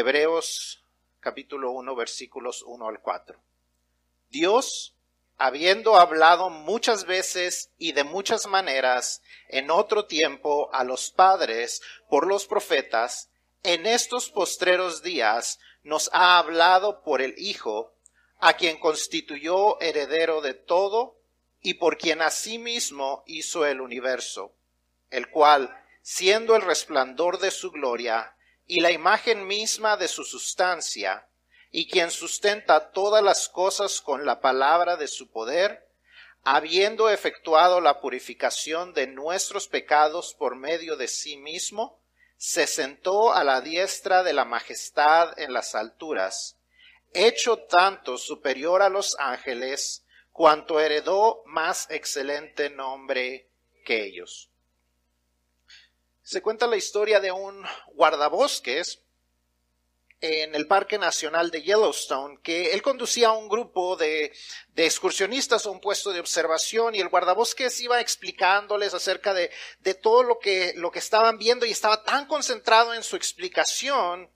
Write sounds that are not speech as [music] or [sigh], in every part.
Hebreos capítulo 1 versículos 1 al 4. Dios, habiendo hablado muchas veces y de muchas maneras en otro tiempo a los padres por los profetas, en estos postreros días nos ha hablado por el Hijo, a quien constituyó heredero de todo y por quien asimismo hizo el universo, el cual, siendo el resplandor de su gloria y la imagen misma de su sustancia, y quien sustenta todas las cosas con la palabra de su poder, habiendo efectuado la purificación de nuestros pecados por medio de sí mismo, se sentó a la diestra de la majestad en las alturas, hecho tanto superior a los ángeles, cuanto heredó más excelente nombre que ellos. Se cuenta la historia de un guardabosques en el Parque Nacional de Yellowstone, que él conducía a un grupo de, excursionistas a un puesto de observación y el guardabosques iba explicándoles acerca de, de todo lo que, lo que estaban viendo y estaba tan concentrado en su explicación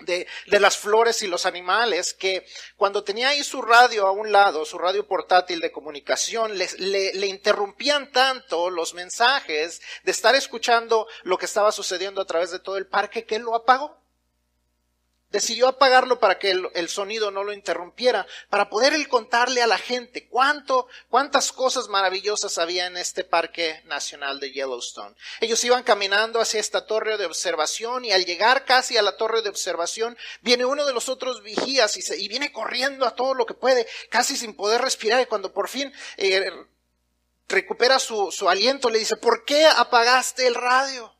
de, de, las flores y los animales, que cuando tenía ahí su radio a un lado, su radio portátil de comunicación, le, le, interrumpían tanto los mensajes de estar escuchando lo que estaba sucediendo a través de todo el parque que él lo apagó decidió apagarlo para que el, sonido no lo interrumpiera, para poder él contarle a la gente cuánto, cuántas cosas maravillosas había en este parque nacional de Yellowstone. Ellos iban caminando hacia esta torre de observación y al llegar casi a la torre de observación viene uno de los otros vigías y, se, y viene corriendo a todo lo que puede, casi sin poder respirar y cuando por fin eh, recupera su, su aliento le dice, ¿por qué apagaste el radio?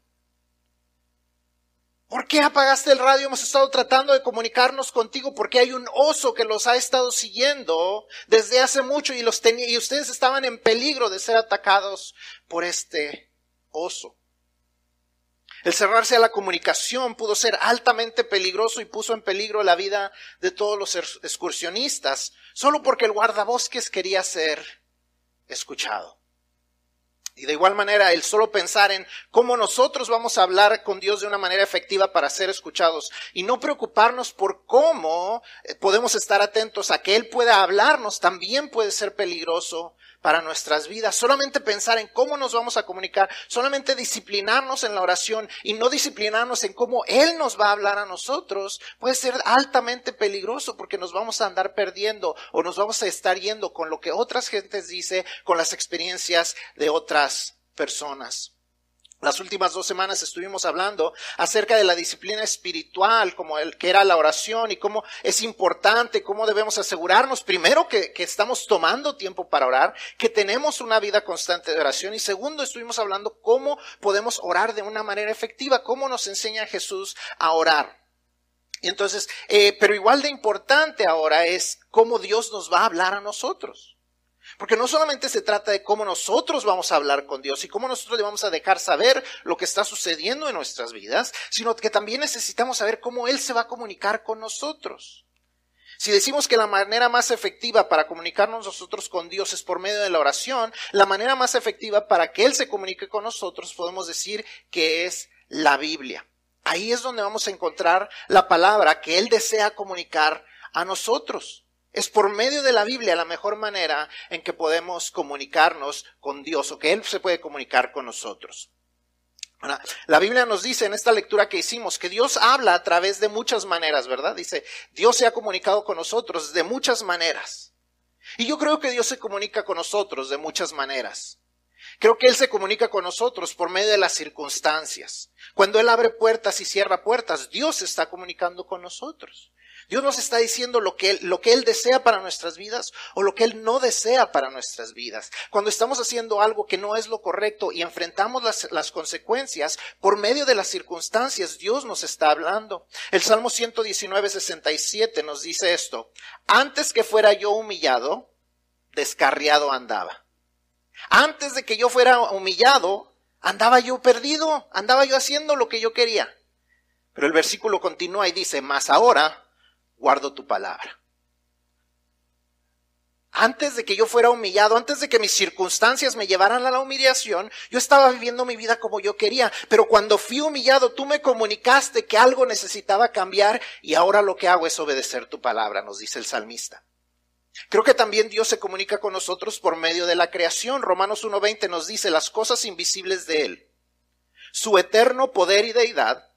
¿Por qué apagaste el radio? Hemos estado tratando de comunicarnos contigo porque hay un oso que los ha estado siguiendo desde hace mucho y los y ustedes estaban en peligro de ser atacados por este oso. El cerrarse a la comunicación pudo ser altamente peligroso y puso en peligro la vida de todos los excursionistas, solo porque el guardabosques quería ser escuchado. Y de igual manera, el solo pensar en cómo nosotros vamos a hablar con Dios de una manera efectiva para ser escuchados y no preocuparnos por cómo eh, podemos estar atentos a que Él pueda hablarnos también puede ser peligroso para nuestras vidas. Solamente pensar en cómo nos vamos a comunicar, solamente disciplinarnos en la oración y no disciplinarnos en cómo Él nos va a hablar a nosotros puede ser altamente peligroso porque nos vamos a andar perdiendo o nos vamos a estar yendo con lo que otras gentes dice, con las experiencias de otras personas. Las últimas dos semanas estuvimos hablando acerca de la disciplina espiritual, como el que era la oración y cómo es importante, cómo debemos asegurarnos primero que, que, estamos tomando tiempo para orar, que tenemos una vida constante de oración y segundo estuvimos hablando cómo podemos orar de una manera efectiva, cómo nos enseña Jesús a orar. Y entonces, eh, pero igual de importante ahora es cómo Dios nos va a hablar a nosotros. Porque no solamente se trata de cómo nosotros vamos a hablar con Dios y cómo nosotros le vamos a dejar saber lo que está sucediendo en nuestras vidas, sino que también necesitamos saber cómo Él se va a comunicar con nosotros. Si decimos que la manera más efectiva para comunicarnos nosotros con Dios es por medio de la oración, la manera más efectiva para que Él se comunique con nosotros podemos decir que es la Biblia. Ahí es donde vamos a encontrar la palabra que Él desea comunicar a nosotros. Es por medio de la Biblia la mejor manera en que podemos comunicarnos con Dios o que Él se puede comunicar con nosotros. La Biblia nos dice en esta lectura que hicimos que Dios habla a través de muchas maneras, ¿verdad? Dice, Dios se ha comunicado con nosotros de muchas maneras. Y yo creo que Dios se comunica con nosotros de muchas maneras. Creo que Él se comunica con nosotros por medio de las circunstancias. Cuando Él abre puertas y cierra puertas, Dios está comunicando con nosotros. Dios nos está diciendo lo que, él, lo que Él desea para nuestras vidas o lo que Él no desea para nuestras vidas. Cuando estamos haciendo algo que no es lo correcto y enfrentamos las, las consecuencias por medio de las circunstancias, Dios nos está hablando. El Salmo 119, 67 nos dice esto. Antes que fuera yo humillado, descarriado andaba. Antes de que yo fuera humillado, andaba yo perdido, andaba yo haciendo lo que yo quería. Pero el versículo continúa y dice, más ahora guardo tu palabra. Antes de que yo fuera humillado, antes de que mis circunstancias me llevaran a la humillación, yo estaba viviendo mi vida como yo quería. Pero cuando fui humillado, tú me comunicaste que algo necesitaba cambiar y ahora lo que hago es obedecer tu palabra, nos dice el salmista. Creo que también Dios se comunica con nosotros por medio de la creación. Romanos 1.20 nos dice las cosas invisibles de Él, su eterno poder y deidad,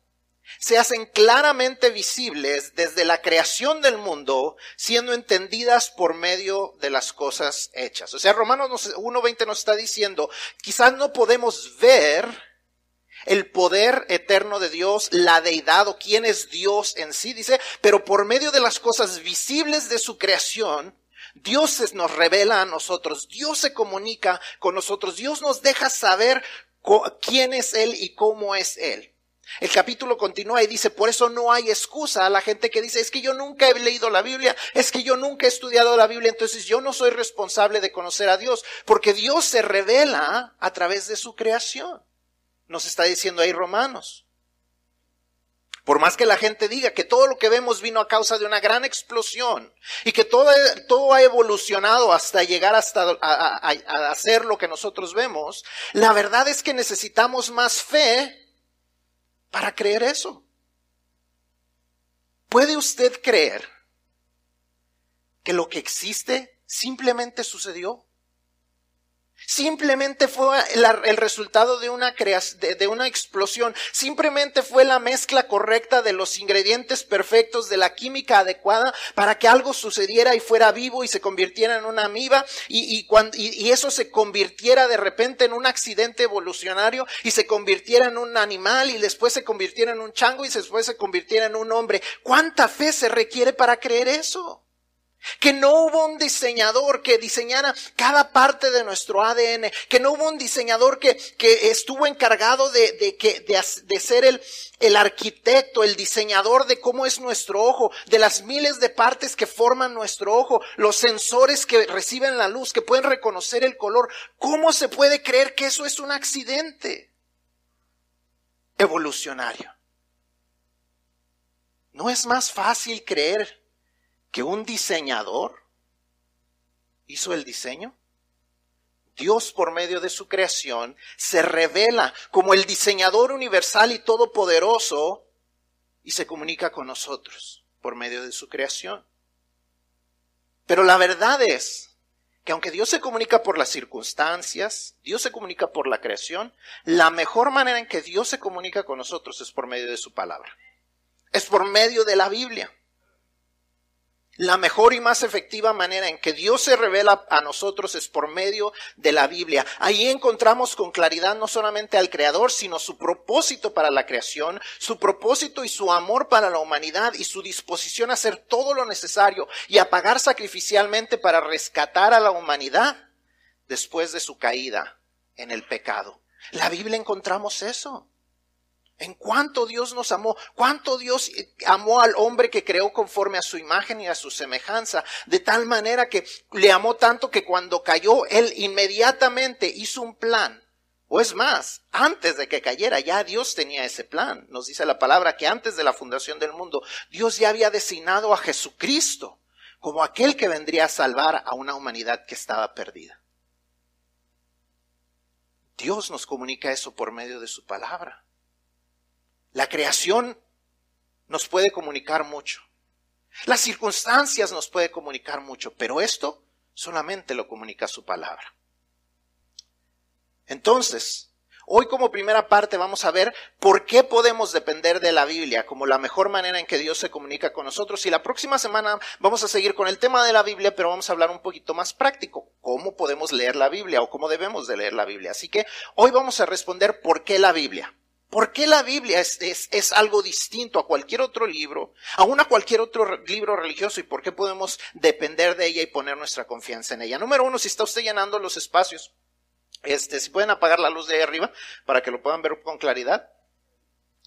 se hacen claramente visibles desde la creación del mundo, siendo entendidas por medio de las cosas hechas. O sea, Romanos 1.20 nos está diciendo, quizás no podemos ver el poder eterno de Dios, la deidad o quién es Dios en sí, dice, pero por medio de las cosas visibles de su creación, Dios nos revela a nosotros, Dios se comunica con nosotros, Dios nos deja saber quién es Él y cómo es Él. El capítulo continúa y dice, por eso no hay excusa a la gente que dice, es que yo nunca he leído la Biblia, es que yo nunca he estudiado la Biblia, entonces yo no soy responsable de conocer a Dios, porque Dios se revela a través de su creación. Nos está diciendo ahí Romanos. Por más que la gente diga que todo lo que vemos vino a causa de una gran explosión y que todo, todo ha evolucionado hasta llegar hasta a, a hacer lo que nosotros vemos, la verdad es que necesitamos más fe para creer eso. ¿Puede usted creer que lo que existe simplemente sucedió? Simplemente fue el, resultado de una, de, de una explosión. Simplemente fue la mezcla correcta de los ingredientes perfectos, de la química adecuada para que algo sucediera y fuera vivo y se convirtiera en una amiba y, y, cuando, y, eso se convirtiera de repente en un accidente evolucionario y se convirtiera en un animal y después se convirtiera en un chango y después se convirtiera en un hombre. ¿Cuánta fe se requiere para creer eso? Que no hubo un diseñador que diseñara cada parte de nuestro ADN, que no hubo un diseñador que, que estuvo encargado de, de, de, de ser el, el arquitecto, el diseñador de cómo es nuestro ojo, de las miles de partes que forman nuestro ojo, los sensores que reciben la luz, que pueden reconocer el color. ¿Cómo se puede creer que eso es un accidente evolucionario? ¿No es más fácil creer que un diseñador hizo el diseño? Dios por medio de su creación se revela como el diseñador universal y todopoderoso y se comunica con nosotros por medio de su creación. Pero la verdad es que aunque Dios se comunica por las circunstancias, Dios se comunica por la creación, la mejor manera en que Dios se comunica con nosotros es por medio de su palabra. Es por medio de la Biblia. La mejor y más efectiva manera en que Dios se revela a nosotros es por medio de la Biblia. Ahí encontramos con claridad no solamente al Creador, sino su propósito para la creación, su propósito y su amor para la humanidad y su disposición a hacer todo lo necesario y a pagar sacrificialmente para rescatar a la humanidad después de su caída en el pecado. La Biblia encontramos eso en cuánto Dios nos amó, cuánto Dios amó al hombre que creó conforme a su imagen y a su semejanza, de tal manera que le amó tanto que cuando cayó, él inmediatamente hizo un plan. O es más, antes de que cayera, ya Dios tenía ese plan. Nos dice la palabra que antes de la fundación del mundo, Dios ya había designado a Jesucristo como aquel que vendría a salvar a una humanidad que estaba perdida. Dios nos comunica eso por medio de su palabra. La creación nos puede comunicar mucho. Las circunstancias nos puede comunicar mucho, pero esto solamente lo comunica su palabra. Entonces, hoy como primera parte vamos a ver por qué podemos depender de la Biblia como la mejor manera en que Dios se comunica con nosotros. Y la próxima semana vamos a seguir con el tema de la Biblia, pero vamos a hablar un poquito más práctico, cómo podemos leer la Biblia o cómo debemos de leer la Biblia. Así que hoy vamos a responder por qué la Biblia. ¿Por qué la Biblia es, algo distinto a cualquier otro libro, aún a cualquier otro libro religioso y por qué podemos depender de ella y poner nuestra confianza en ella? Número uno, si está usted llenando los espacios, este, si pueden apagar la luz de ahí arriba para que lo puedan ver con claridad.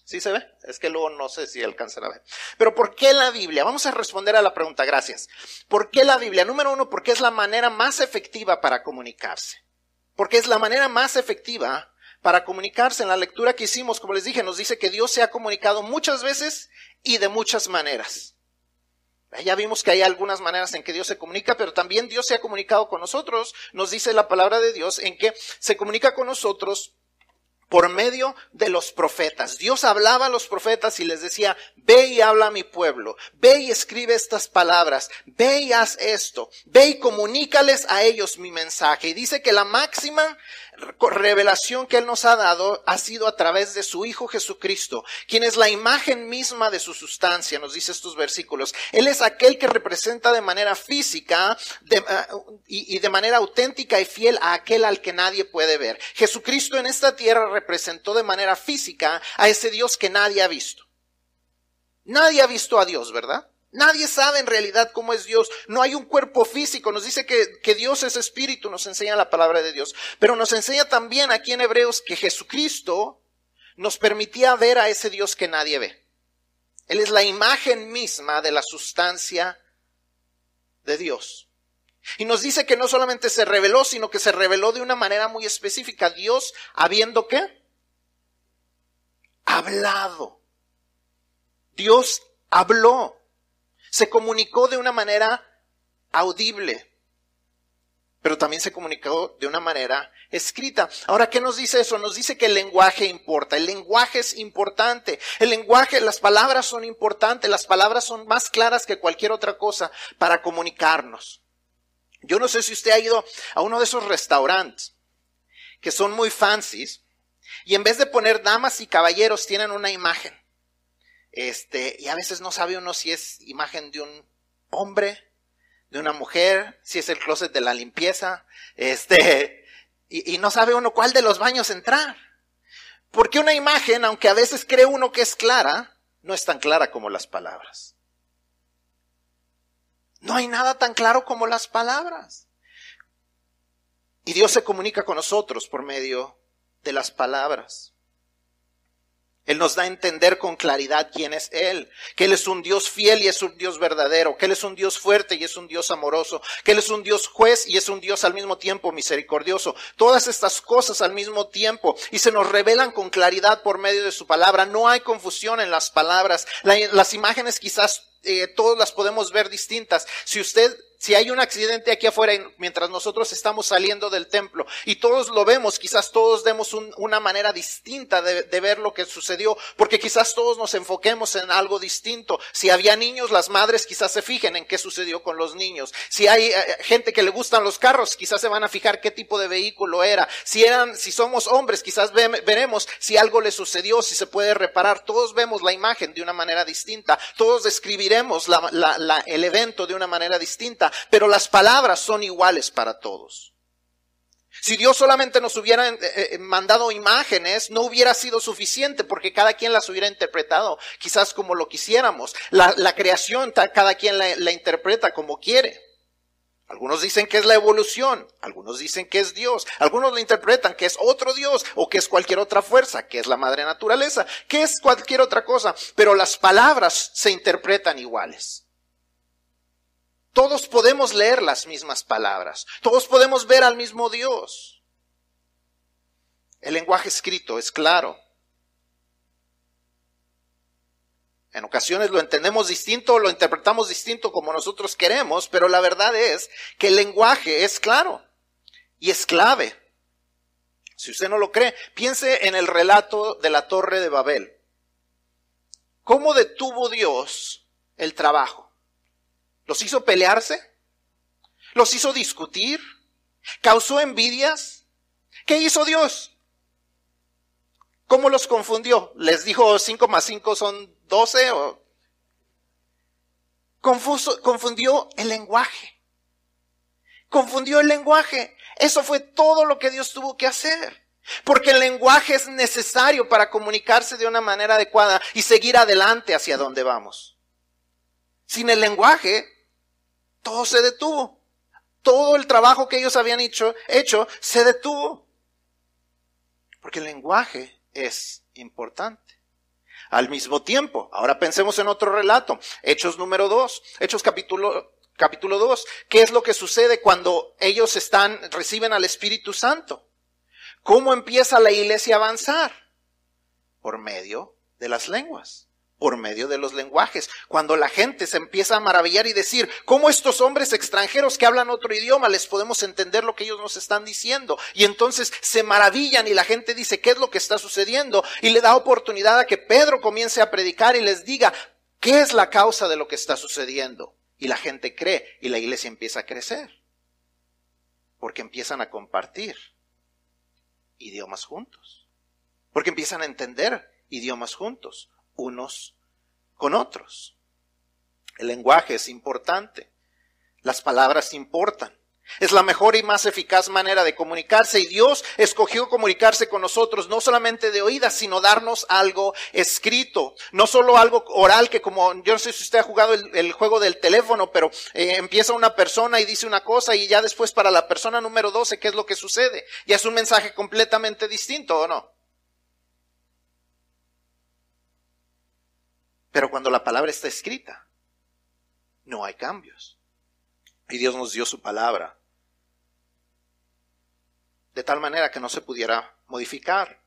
¿Sí se ve? Es que luego no sé si alcanzan a ver. Pero ¿por qué la Biblia? Vamos a responder a la pregunta, gracias. ¿Por qué la Biblia? Número uno, porque es la manera más efectiva para comunicarse. Porque es la manera más efectiva para comunicarse. En la lectura que hicimos, como les dije, nos dice que Dios se ha comunicado muchas veces y de muchas maneras. Ya vimos que hay algunas maneras en que Dios se comunica, pero también Dios se ha comunicado con nosotros. Nos dice la palabra de Dios en que se comunica con nosotros por medio de los profetas. Dios hablaba a los profetas y les decía, ve y habla a mi pueblo, ve y escribe estas palabras, ve y haz esto, ve y comunícales a ellos mi mensaje. Y dice que la máxima revelación que Él nos ha dado ha sido a través de su Hijo Jesucristo, quien es la imagen misma de su sustancia, nos dice estos versículos. Él es aquel que representa de manera física ah, y, y de manera auténtica y fiel a aquel al que nadie puede ver. Jesucristo en esta tierra representó de manera física a ese Dios que nadie ha visto. Nadie ha visto a Dios, ¿verdad? Nadie sabe en realidad cómo es Dios. No hay un cuerpo físico. Nos dice que, que, Dios es espíritu, nos enseña la palabra de Dios. Pero nos enseña también aquí en Hebreos que Jesucristo nos permitía ver a ese Dios que nadie ve. Él es la imagen misma de la sustancia de Dios. Y nos dice que no solamente se reveló, sino que se reveló de una manera muy específica. Dios habiendo qué? Hablado. Dios habló se comunicó de una manera audible, pero también se comunicó de una manera escrita. Ahora, ¿qué nos dice eso? Nos dice que el lenguaje importa. El lenguaje es importante. El lenguaje, las palabras son importantes. Las palabras son más claras que cualquier otra cosa para comunicarnos. Yo no sé si usted ha ido a uno de esos restaurantes que son muy fancies y en vez de poner damas y caballeros tienen una imagen. Este, y a veces no sabe uno si es imagen de un hombre, de una mujer, si es el closet de la limpieza, este, [laughs] y, y no sabe uno cuál de los baños entrar. Porque una imagen, aunque a veces cree uno que es clara, no es tan clara como las palabras. No hay nada tan claro como las palabras. Y Dios se comunica con nosotros por medio de las palabras. Él nos da a entender con claridad quién es Él, que Él es un Dios fiel y es un Dios verdadero, que Él es un Dios fuerte y es un Dios amoroso, que Él es un Dios juez y es un Dios al mismo tiempo misericordioso. Todas estas cosas al mismo tiempo y se nos revelan con claridad por medio de su palabra. No hay confusión en las palabras. las imágenes quizás eh, todas las podemos ver distintas. Si usted si hay un accidente aquí afuera mientras nosotros estamos saliendo del templo y todos lo vemos, quizás todos demos una manera distinta de, ver lo que sucedió, porque quizás todos nos enfoquemos en algo distinto. Si había niños, las madres quizás se fijen en qué sucedió con los niños. Si hay eh, gente que le gustan los carros, quizás se van a fijar qué tipo de vehículo era. Si eran, si somos hombres, quizás veremos si algo le sucedió, si se puede reparar. Todos vemos la imagen de una manera distinta. Todos describiremos el evento de una manera distinta pero las palabras son iguales para todos. Si Dios solamente nos hubiera eh, eh, mandado imágenes, no hubiera sido suficiente porque cada quien las hubiera interpretado quizás como lo quisiéramos. La, creación, cada quien la, la interpreta como quiere. Algunos dicen que es la evolución, algunos dicen que es Dios, algunos lo interpretan que es otro Dios o que es cualquier otra fuerza, que es la madre naturaleza, que es cualquier otra cosa, pero las palabras se interpretan iguales. Todos podemos leer las mismas palabras. Todos podemos ver al mismo Dios. El lenguaje escrito es claro. En ocasiones lo entendemos distinto, lo interpretamos distinto como nosotros queremos, pero la verdad es que el lenguaje es claro y es clave. Si usted no lo cree, piense en el relato de la torre de Babel. ¿Cómo detuvo Dios el trabajo? ¿Los hizo pelearse? ¿Los hizo discutir? ¿Causó envidias? ¿Qué hizo Dios? ¿Cómo los confundió? ¿Les dijo 5 más 5 son 12? O... Confuso, confundió el lenguaje. Confundió el lenguaje. Eso fue todo lo que Dios tuvo que hacer. Porque el lenguaje es necesario para comunicarse de una manera adecuada y seguir adelante hacia donde vamos. Sin el lenguaje, todo se detuvo. Todo el trabajo que ellos habían hecho, hecho se detuvo. Porque el lenguaje es importante. Al mismo tiempo, ahora pensemos en otro relato, Hechos número 2, Hechos capítulo capítulo 2, ¿qué es lo que sucede cuando ellos están reciben al Espíritu Santo? ¿Cómo empieza la iglesia a avanzar? Por medio de las lenguas por medio de los lenguajes. Cuando la gente se empieza a maravillar y decir, ¿cómo estos hombres extranjeros que hablan otro idioma les podemos entender lo que ellos nos están diciendo? Y entonces se maravillan y la gente dice, ¿qué es lo que está sucediendo? Y le da oportunidad a que Pedro comience a predicar y les diga, ¿qué es la causa de lo que está sucediendo? Y la gente cree y la iglesia empieza a crecer. Porque empiezan a compartir idiomas juntos. Porque empiezan a entender idiomas juntos unos con otros. El lenguaje es importante. Las palabras importan. Es la mejor y más eficaz manera de comunicarse y Dios escogió comunicarse con nosotros no solamente de oídas, sino darnos algo escrito, no solo algo oral que como yo no sé si usted ha jugado el, juego del teléfono, pero eh, empieza una persona y dice una cosa y ya después para la persona número 12, ¿qué es lo que sucede? Ya es un mensaje completamente distinto, ¿o no? Pero cuando la palabra está escrita, no hay cambios. Y Dios nos dio su palabra de tal manera que no se pudiera modificar.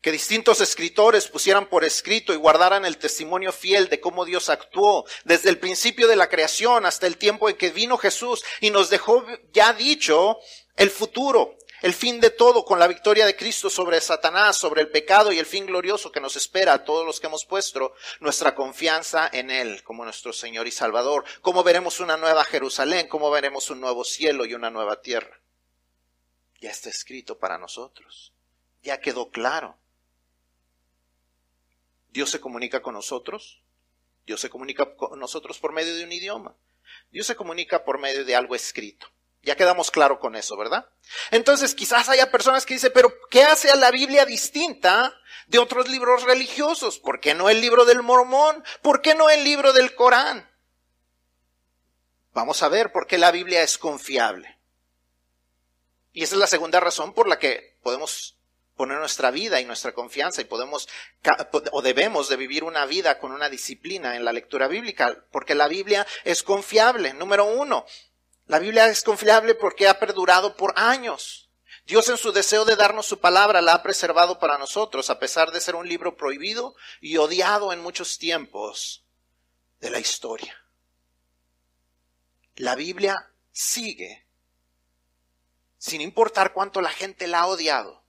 Que distintos escritores pusieran por escrito y guardaran el testimonio fiel de cómo Dios actuó desde el principio de la creación hasta el tiempo en que vino Jesús y nos dejó ya dicho el futuro el fin de todo con la victoria de Cristo sobre Satanás, sobre el pecado y el fin glorioso que nos espera a todos los que hemos puesto nuestra confianza en Él como nuestro Señor y Salvador. Cómo veremos una nueva Jerusalén, cómo veremos un nuevo cielo y una nueva tierra. Ya está escrito para nosotros. Ya quedó claro. Dios se comunica con nosotros. Dios se comunica con nosotros por medio de un idioma. Dios se comunica por medio de algo escrito. Ya quedamos claro con eso, ¿verdad? Entonces quizás haya personas que dicen, pero ¿qué hace a la Biblia distinta de otros libros religiosos? ¿Por qué no el libro del Mormón? ¿Por qué no el libro del Corán? Vamos a ver por qué la Biblia es confiable. Y esa es la segunda razón por la que podemos poner nuestra vida y nuestra confianza y podemos o debemos de vivir una vida con una disciplina en la lectura bíblica, porque la Biblia es confiable. Número uno, la Biblia es confiable porque ha perdurado por años. Dios en su deseo de darnos su palabra la ha preservado para nosotros, a pesar de ser un libro prohibido y odiado en muchos tiempos de la historia. La Biblia sigue, sin importar cuánto la gente la ha odiado,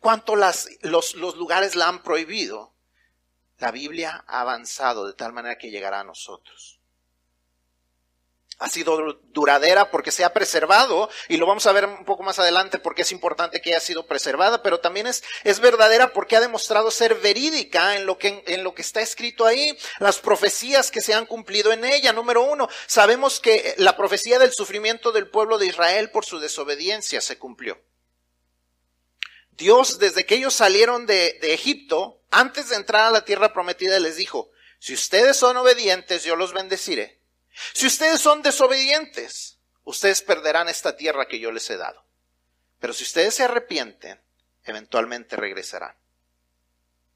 cuánto las, los, los lugares la han prohibido, la Biblia ha avanzado de tal manera que llegará a nosotros ha sido duradera porque se ha preservado, y lo vamos a ver un poco más adelante porque es importante que haya sido preservada, pero también es, es verdadera porque ha demostrado ser verídica en lo, que, en lo que está escrito ahí, las profecías que se han cumplido en ella. Número uno, sabemos que la profecía del sufrimiento del pueblo de Israel por su desobediencia se cumplió. Dios, desde que ellos salieron de, de Egipto, antes de entrar a la tierra prometida, les dijo, si ustedes son obedientes, yo los bendeciré si ustedes son desobedientes, ustedes perderán esta tierra que yo les he dado. Pero si ustedes se arrepienten, eventualmente regresarán.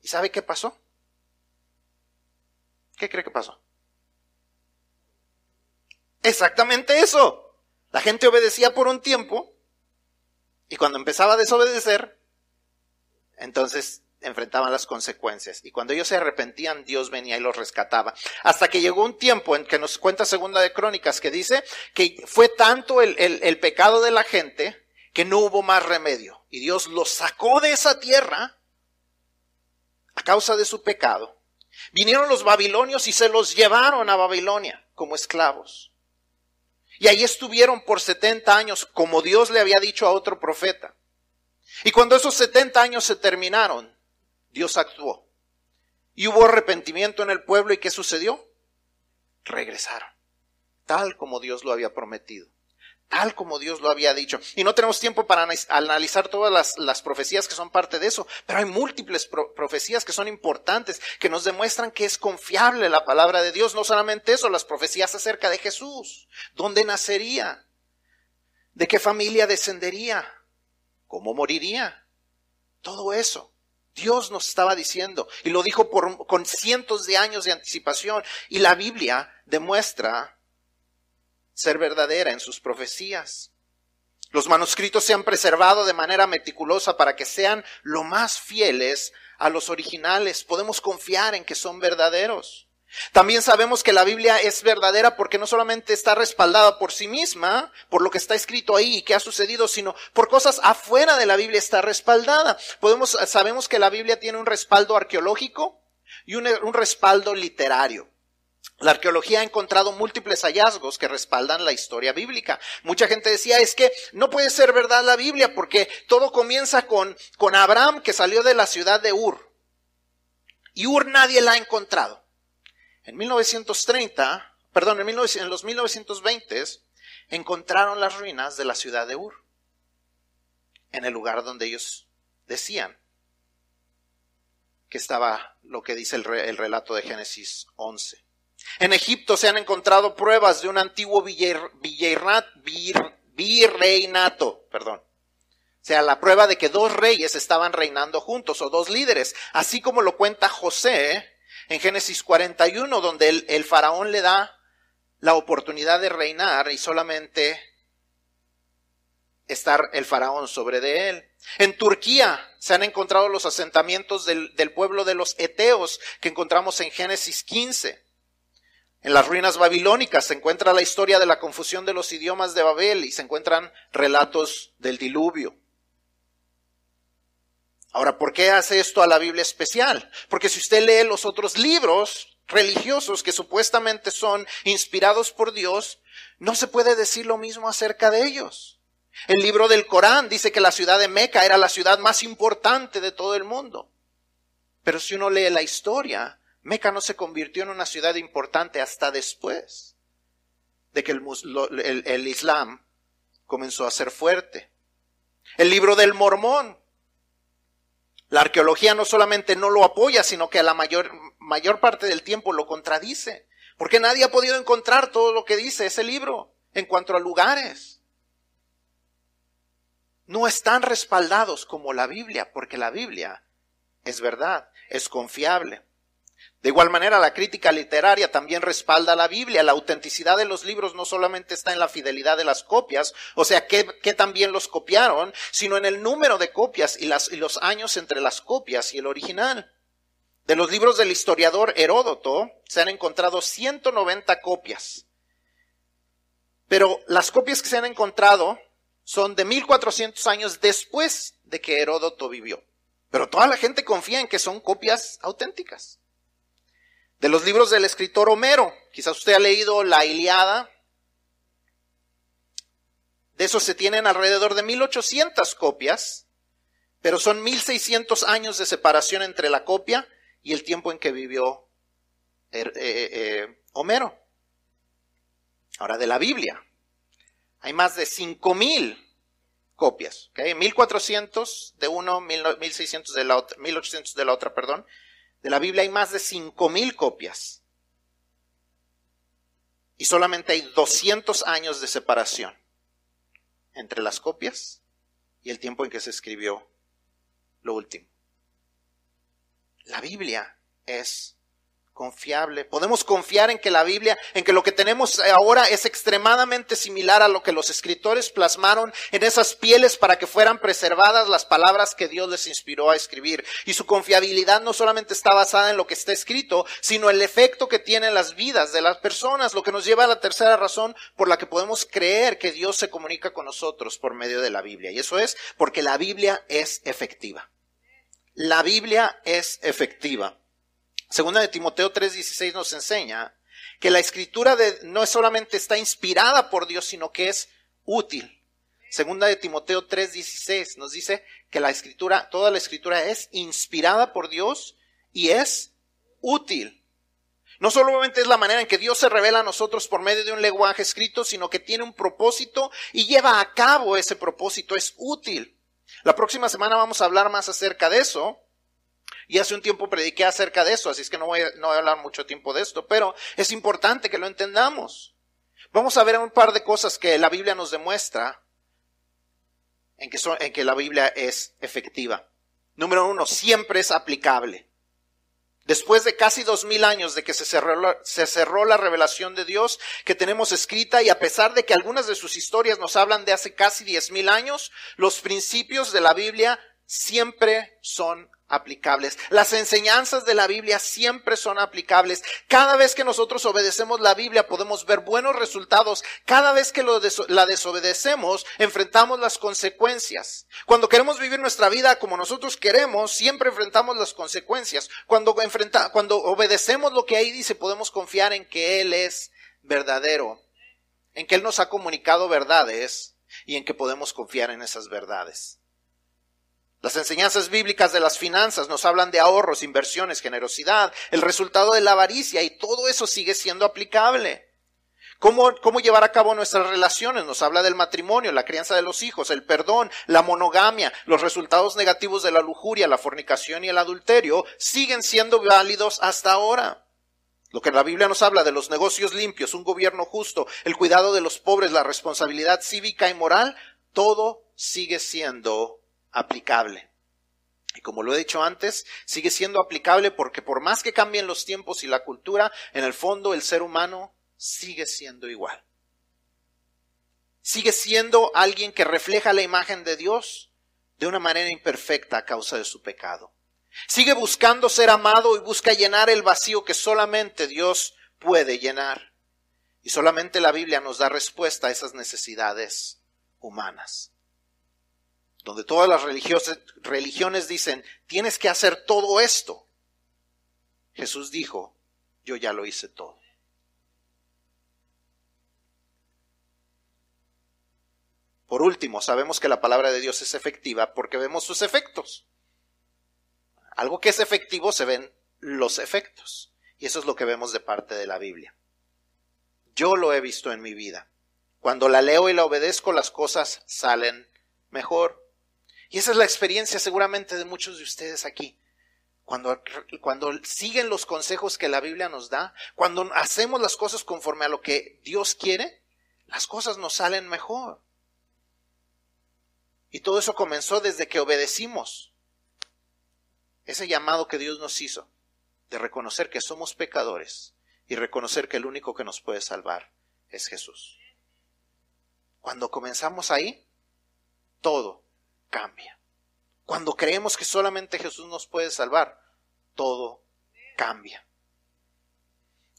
¿Y sabe qué pasó? ¿Qué cree que pasó? Exactamente eso. La gente obedecía por un tiempo y cuando empezaba a desobedecer, entonces enfrentaban las consecuencias. Y cuando ellos se arrepentían, Dios venía y los rescataba. Hasta que llegó un tiempo en que nos cuenta Segunda de Crónicas que dice que fue tanto el, el pecado de la gente que no hubo más remedio. Y Dios los sacó de esa tierra a causa de su pecado. Vinieron los babilonios y se los llevaron a Babilonia como esclavos. Y ahí estuvieron por 70 años, como Dios le había dicho a otro profeta. Y cuando esos 70 años se terminaron, Dios actuó. Y hubo arrepentimiento en el pueblo y ¿qué sucedió? Regresaron, tal como Dios lo había prometido, tal como Dios lo había dicho. Y no tenemos tiempo para analizar todas las, profecías que son parte de eso, pero hay múltiples profecías que son importantes, que nos demuestran que es confiable la palabra de Dios. No solamente eso, las profecías acerca de Jesús, dónde nacería, de qué familia descendería, cómo moriría, todo eso. Dios nos estaba diciendo y lo dijo por, con cientos de años de anticipación y la Biblia demuestra ser verdadera en sus profecías. Los manuscritos se han preservado de manera meticulosa para que sean lo más fieles a los originales. Podemos confiar en que son verdaderos. También sabemos que la Biblia es verdadera porque no solamente está respaldada por sí misma, por lo que está escrito ahí y que ha sucedido, sino por cosas afuera de la Biblia está respaldada. Podemos, sabemos que la Biblia tiene un respaldo arqueológico y un, un respaldo literario. La arqueología ha encontrado múltiples hallazgos que respaldan la historia bíblica. Mucha gente decía, es que no puede ser verdad la Biblia porque todo comienza con, con Abraham que salió de la ciudad de Ur. Y Ur nadie la ha encontrado. En 1930, perdón, en, los 1920 encontraron las ruinas de la ciudad de Ur, en el lugar donde ellos decían que estaba lo que dice el, el relato de Génesis 11. En Egipto se han encontrado pruebas de un antiguo virreinato, perdón. O sea, la prueba de que dos reyes estaban reinando juntos o dos líderes, así como lo cuenta José en Génesis 41, donde el, faraón le da la oportunidad de reinar y solamente estar el faraón sobre de él. En Turquía se han encontrado los asentamientos del, del, pueblo de los Eteos que encontramos en Génesis 15. En las ruinas babilónicas se encuentra la historia de la confusión de los idiomas de Babel y se encuentran relatos del diluvio. Ahora, ¿por qué hace esto a la Biblia especial? Porque si usted lee los otros libros religiosos que supuestamente son inspirados por Dios, no se puede decir lo mismo acerca de ellos. El libro del Corán dice que la ciudad de Meca era la ciudad más importante de todo el mundo. Pero si uno lee la historia, Meca no se convirtió en una ciudad importante hasta después de que el, el, el Islam comenzó a ser fuerte. El libro del Mormón la arqueología no solamente no lo apoya, sino que a la mayor, mayor parte del tiempo lo contradice. Porque nadie ha podido encontrar todo lo que dice ese libro en cuanto a lugares. No están respaldados como la Biblia, porque la Biblia es verdad, es confiable. De igual manera, la crítica literaria también respalda la Biblia. La autenticidad de los libros no solamente está en la fidelidad de las copias, o sea, que, también los copiaron, sino en el número de copias y, las, y los años entre las copias y el original. De los libros del historiador Heródoto se han encontrado 190 copias. Pero las copias que se han encontrado son de 1400 años después de que Heródoto vivió. Pero toda la gente confía en que son copias auténticas. De los libros del escritor Homero, quizás usted ha leído la Iliada. De esos se tienen alrededor de 1800 copias, pero son 1600 años de separación entre la copia y el tiempo en que vivió er, eh, eh, eh, Homero. Ahora, de la Biblia, hay más de 5000 copias, ¿okay? 1400 de uno, 1600 de la otra, 1800 de la otra, perdón, de la Biblia hay más de 5.000 copias. Y solamente hay 200 años de separación entre las copias y el tiempo en que se escribió lo último. La Biblia es confiable. Podemos confiar en que la Biblia, en que lo que tenemos ahora es extremadamente similar a lo que los escritores plasmaron en esas pieles para que fueran preservadas las palabras que Dios les inspiró a escribir. Y su confiabilidad no solamente está basada en lo que está escrito, sino el efecto que tiene en las vidas de las personas, lo que nos lleva a la tercera razón por la que podemos creer que Dios se comunica con nosotros por medio de la Biblia. Y eso es porque la Biblia es efectiva. La Biblia es efectiva. Segunda de Timoteo 3:16 nos enseña que la escritura de, no solamente está inspirada por Dios, sino que es útil. Segunda de Timoteo 3:16 nos dice que la escritura, toda la escritura es inspirada por Dios y es útil. No solamente es la manera en que Dios se revela a nosotros por medio de un lenguaje escrito, sino que tiene un propósito y lleva a cabo ese propósito, es útil. La próxima semana vamos a hablar más acerca de eso. Y hace un tiempo prediqué acerca de eso, así es que no voy, a, no hablar mucho tiempo de esto, pero es importante que lo entendamos. Vamos a ver un par de cosas que la Biblia nos demuestra en que, son, en que la Biblia es efectiva. Número uno, siempre es aplicable. Después de casi dos mil años de que se cerró, la, se cerró, la, revelación de Dios que tenemos escrita y a pesar de que algunas de sus historias nos hablan de hace casi diez mil años, los principios de la Biblia siempre son aplicables. Las enseñanzas de la Biblia siempre son aplicables. Cada vez que nosotros obedecemos la Biblia podemos ver buenos resultados. Cada vez que la desobedecemos enfrentamos las consecuencias. Cuando queremos vivir nuestra vida como nosotros queremos, siempre enfrentamos las consecuencias. Cuando, enfrenta, cuando obedecemos lo que ahí dice podemos confiar en que Él es verdadero, en que Él nos ha comunicado verdades y en que podemos confiar en esas verdades. Las enseñanzas bíblicas de las finanzas nos hablan de ahorros, inversiones, generosidad, el resultado de la avaricia y todo eso sigue siendo aplicable. ¿Cómo, ¿Cómo, llevar a cabo nuestras relaciones? Nos habla del matrimonio, la crianza de los hijos, el perdón, la monogamia, los resultados negativos de la lujuria, la fornicación y el adulterio siguen siendo válidos hasta ahora. Lo que la Biblia nos habla de los negocios limpios, un gobierno justo, el cuidado de los pobres, la responsabilidad cívica y moral, todo sigue siendo aplicable. Y como lo he dicho antes, sigue siendo aplicable porque por más que cambien los tiempos y la cultura, en el fondo el ser humano sigue siendo igual. Sigue siendo alguien que refleja la imagen de Dios de una manera imperfecta a causa de su pecado. Sigue buscando ser amado y busca llenar el vacío que solamente Dios puede llenar. Y solamente la Biblia nos da respuesta a esas necesidades humanas donde todas las religiones dicen, tienes que hacer todo esto. Jesús dijo, yo ya lo hice todo. Por último, sabemos que la palabra de Dios es efectiva porque vemos sus efectos. Algo que es efectivo se ven los efectos. Y eso es lo que vemos de parte de la Biblia. Yo lo he visto en mi vida. Cuando la leo y la obedezco, las cosas salen mejor. Y esa es la experiencia seguramente de muchos de ustedes aquí. Cuando, cuando siguen los consejos que la Biblia nos da, cuando hacemos las cosas conforme a lo que Dios quiere, las cosas nos salen mejor. Y todo eso comenzó desde que obedecimos ese llamado que Dios nos hizo de reconocer que somos pecadores y reconocer que el único que nos puede salvar es Jesús. Cuando comenzamos ahí, todo cambia. Cuando creemos que solamente Jesús nos puede salvar, todo cambia.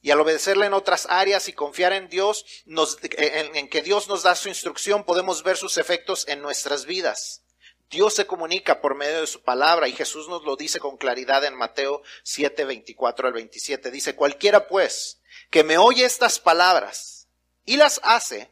Y al obedecerle en otras áreas y confiar en Dios, en, en que Dios nos da su instrucción, podemos ver sus efectos en nuestras vidas. Dios se comunica por medio de su palabra y Jesús nos lo dice con claridad en Mateo 7, 24 al 27. Dice, cualquiera pues que me oye estas palabras y las hace,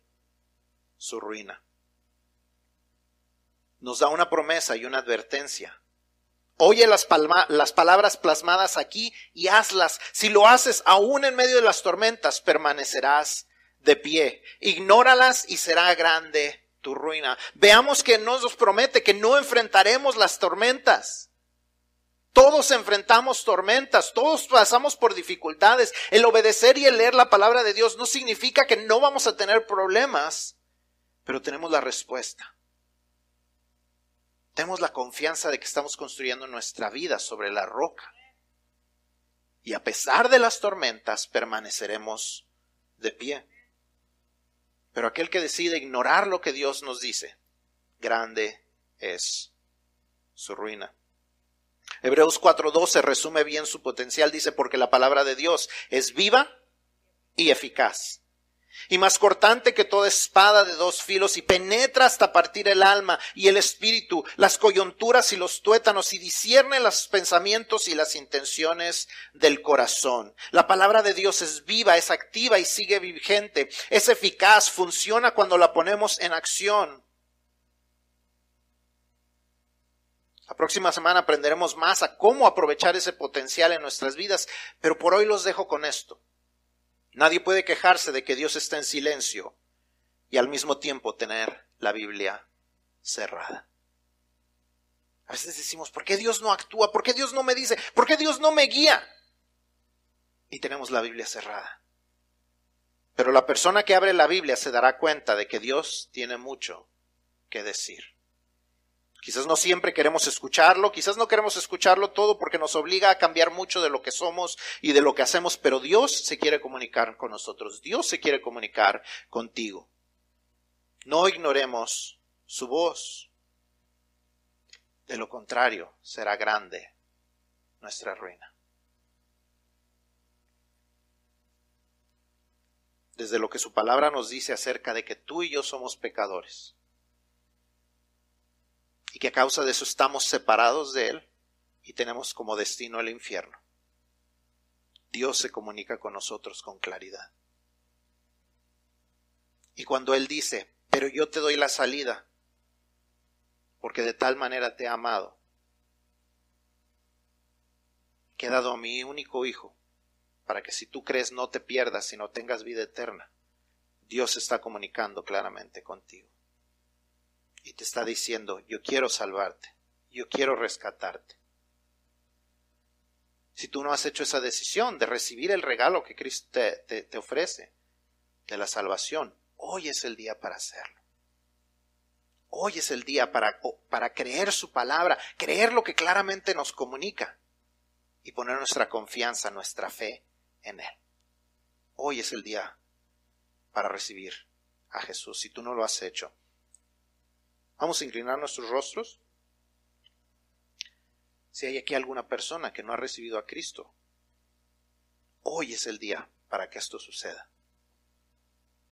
su ruina nos da una promesa y una advertencia. Oye las, palabras plasmadas aquí y hazlas. Si lo haces aún en medio de las tormentas, permanecerás de pie. Ignóralas y será grande tu ruina. Veamos que nos promete que no enfrentaremos las tormentas. Todos enfrentamos tormentas, todos pasamos por dificultades. El obedecer y el leer la palabra de Dios no significa que no vamos a tener problemas, pero tenemos la respuesta. Tenemos la confianza de que estamos construyendo nuestra vida sobre la roca. Y a pesar de las tormentas, permaneceremos de pie. Pero aquel que decide ignorar lo que Dios nos dice, grande es su ruina. Hebreos 4:12 resume bien su potencial, dice, porque la palabra de Dios es viva y eficaz y más cortante que toda espada de dos filos y penetra hasta partir el alma y el espíritu, las coyunturas y los tuétanos y discierne los pensamientos y las intenciones del corazón. La palabra de Dios es viva, es activa y sigue vigente, es eficaz, funciona cuando la ponemos en acción. La próxima semana aprenderemos más a cómo aprovechar ese potencial en nuestras vidas, pero por hoy los dejo con esto. Nadie puede quejarse de que Dios está en silencio y al mismo tiempo tener la Biblia cerrada. A veces decimos, ¿por qué Dios no actúa? ¿Por qué Dios no me dice? ¿Por qué Dios no me guía? Y tenemos la Biblia cerrada. Pero la persona que abre la Biblia se dará cuenta de que Dios tiene mucho que decir. Quizás no siempre queremos escucharlo, quizás no queremos escucharlo todo porque nos obliga a cambiar mucho de lo que somos y de lo que hacemos, pero Dios se quiere comunicar con nosotros, Dios se quiere comunicar contigo. No ignoremos su voz. De lo contrario, será grande nuestra ruina. Desde lo que su palabra nos dice acerca de que tú y yo somos pecadores y que a causa de eso estamos separados de Él y tenemos como destino el infierno. Dios se comunica con nosotros con claridad. Y cuando Él dice, pero yo te doy la salida, porque de tal manera te he amado, que he dado a mi único hijo, para que si tú crees no te pierdas, sino tengas vida eterna. Dios está comunicando claramente contigo. Y te está diciendo, yo quiero salvarte, yo quiero rescatarte. Si tú no has hecho esa decisión de recibir el regalo que Cristo te, te ofrece, de la salvación, hoy es el día para hacerlo. Hoy es el día para, para creer su palabra, creer lo que claramente nos comunica y poner nuestra confianza, nuestra fe en Él. Hoy es el día para recibir a Jesús. Si tú no lo has hecho, vamos a inclinar nuestros rostros. Si hay aquí alguna persona que no ha recibido a Cristo, hoy es el día para que esto suceda.